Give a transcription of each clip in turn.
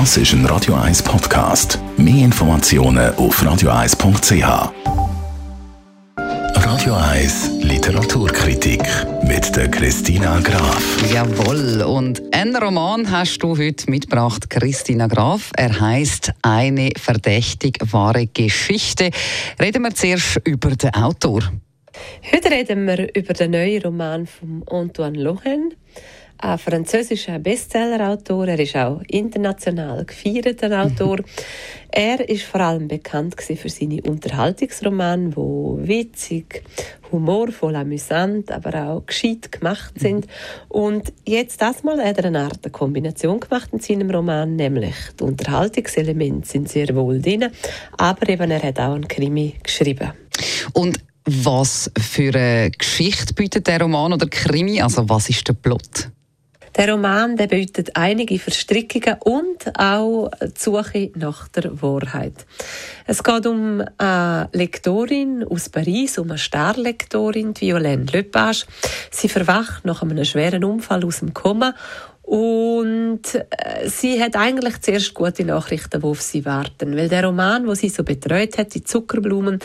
Das ist ein Radio 1 Podcast. Mehr Informationen auf radio1.ch. Radio 1 Literaturkritik mit der Christina Graf. Jawohl, und einen Roman hast du heute mitgebracht, Christina Graf. Er heißt Eine verdächtig wahre Geschichte. Reden wir zuerst über den Autor. Heute reden wir über den neuen Roman von Antoine Lohen ein französischer Bestsellerautor. Er ist auch international gefeierter Autor. er ist vor allem bekannt für seine Unterhaltungsromane, wo witzig, humorvoll, amüsant, aber auch gescheit gemacht sind. Und jetzt das mal hat er eine Art Kombination gemacht in seinem Roman, nämlich die Unterhaltungselemente sind sehr wohl drin, aber eben er hat auch einen Krimi geschrieben. Und was für eine Geschichte bietet der Roman oder Krimi? Also was ist der Plot? Der Roman der bietet einige Verstrickungen und auch die Suche nach der Wahrheit. Es geht um eine Lektorin aus Paris, um eine Starlektorin, Violaine Lepage. Sie verwacht nach einem schweren Unfall aus dem Koma und äh, sie hat eigentlich zuerst gute Nachrichten, die auf sie warten. Weil der Roman, wo sie so betreut hat, die Zuckerblumen,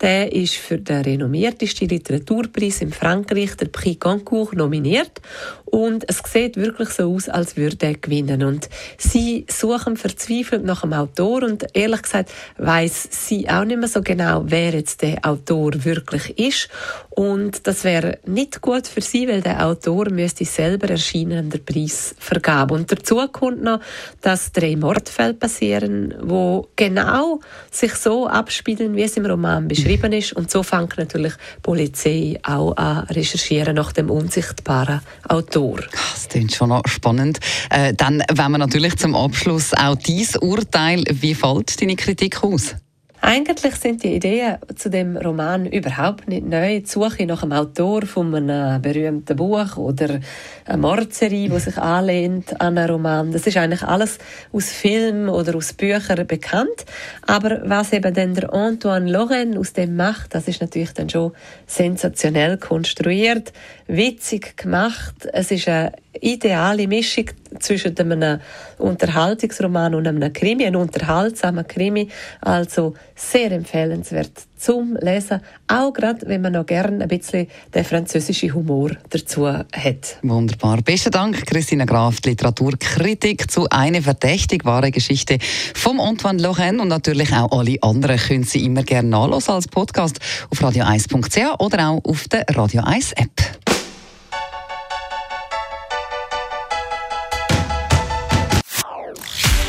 der ist für den renommiertesten Literaturpreis in Frankreich, der Prix Goncourt, nominiert. Und es sieht wirklich so aus, als würde er gewinnen. Und sie suchen verzweifelt nach einem Autor und ehrlich gesagt weiß sie auch nicht mehr so genau, wer jetzt der Autor wirklich ist. Und das wäre nicht gut für sie, weil der Autor müsste selber erscheinen der Preisvergabe. Und dazu kommt noch, dass drei Mordfälle passieren, wo genau sich so abspielen, wie es im Roman beschrieben ist. Und so fängt natürlich die Polizei auch an recherchieren nach dem unsichtbaren Autor. Das klingt schon noch spannend. Äh, dann wenn wir natürlich zum Abschluss auch dieses Urteil. Wie fällt deine Kritik aus? Eigentlich sind die Ideen zu dem Roman überhaupt nicht neu. Die Suche nach einem Autor von einem berühmten Buch oder eine Mordserie, die sich anlehnt an einen Roman. Das ist eigentlich alles aus Filmen oder aus Büchern bekannt. Aber was eben dann der Antoine Loren aus dem macht, das ist natürlich dann schon sensationell konstruiert, witzig gemacht. Es ist eine ideale Mischung zwischen einem Unterhaltungsroman und einem Krimi, ein unterhaltsamer Krimi, also sehr empfehlenswert zum Lesen, auch gerade wenn man noch gerne ein bisschen den französischen Humor dazu hat. Wunderbar. Besten Dank, Christina Graf, Literaturkritik zu «Eine verdächtig wahre Geschichte» vom Antoine Lochen und natürlich auch alle anderen können Sie immer gerne nachlesen als Podcast auf radio1.ch oder auch auf der Radio 1 App.